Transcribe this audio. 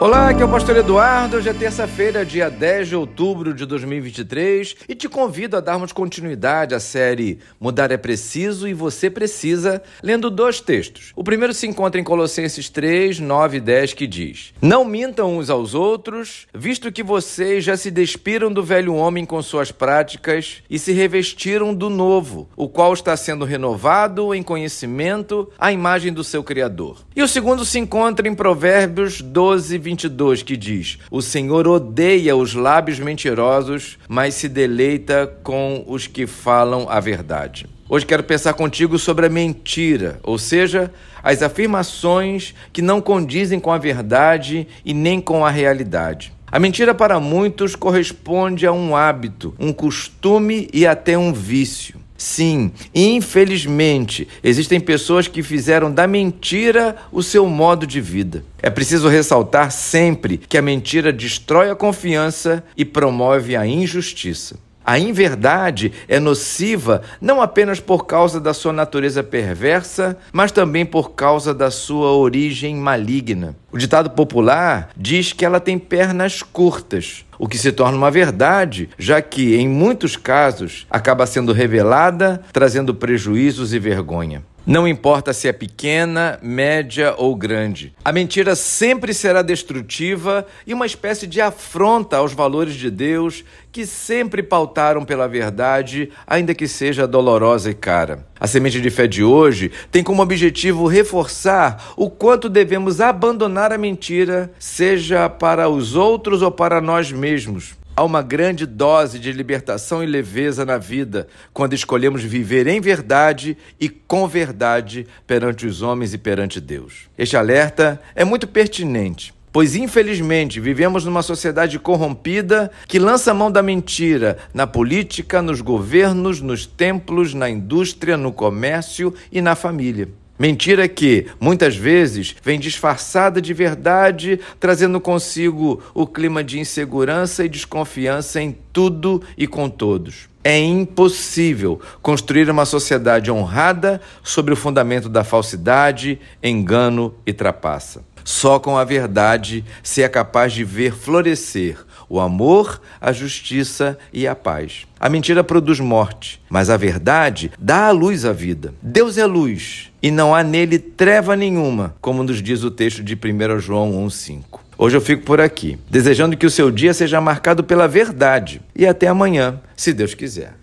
Olá, aqui é o Pastor Eduardo. Hoje é terça-feira, dia 10 de outubro de 2023 e te convido a darmos continuidade à série Mudar é Preciso e Você Precisa, lendo dois textos. O primeiro se encontra em Colossenses 3, 9 e 10, que diz: Não mintam uns aos outros, visto que vocês já se despiram do velho homem com suas práticas e se revestiram do novo, o qual está sendo renovado em conhecimento à imagem do seu Criador. E o segundo se encontra em Provérbios 12, 22, que diz: O Senhor odeia os lábios mentirosos, mas se deleita com os que falam a verdade. Hoje quero pensar contigo sobre a mentira, ou seja, as afirmações que não condizem com a verdade e nem com a realidade. A mentira para muitos corresponde a um hábito, um costume e até um vício. Sim, infelizmente, existem pessoas que fizeram da mentira o seu modo de vida. É preciso ressaltar sempre que a mentira destrói a confiança e promove a injustiça. A inverdade é nociva não apenas por causa da sua natureza perversa, mas também por causa da sua origem maligna. O ditado popular diz que ela tem pernas curtas, o que se torna uma verdade, já que, em muitos casos, acaba sendo revelada, trazendo prejuízos e vergonha. Não importa se é pequena, média ou grande. A mentira sempre será destrutiva e uma espécie de afronta aos valores de Deus que sempre pautaram pela verdade, ainda que seja dolorosa e cara. A semente de fé de hoje tem como objetivo reforçar o quanto devemos abandonar a mentira, seja para os outros ou para nós mesmos. Há uma grande dose de libertação e leveza na vida quando escolhemos viver em verdade e com verdade perante os homens e perante Deus. Este alerta é muito pertinente, pois infelizmente vivemos numa sociedade corrompida que lança mão da mentira na política, nos governos, nos templos, na indústria, no comércio e na família. Mentira que, muitas vezes, vem disfarçada de verdade, trazendo consigo o clima de insegurança e desconfiança em tudo e com todos. É impossível construir uma sociedade honrada sobre o fundamento da falsidade, engano e trapaça. Só com a verdade se é capaz de ver florescer o amor, a justiça e a paz. A mentira produz morte, mas a verdade dá à luz a vida. Deus é luz e não há nele treva nenhuma, como nos diz o texto de 1 João 1,5. Hoje eu fico por aqui, desejando que o seu dia seja marcado pela verdade. E até amanhã, se Deus quiser.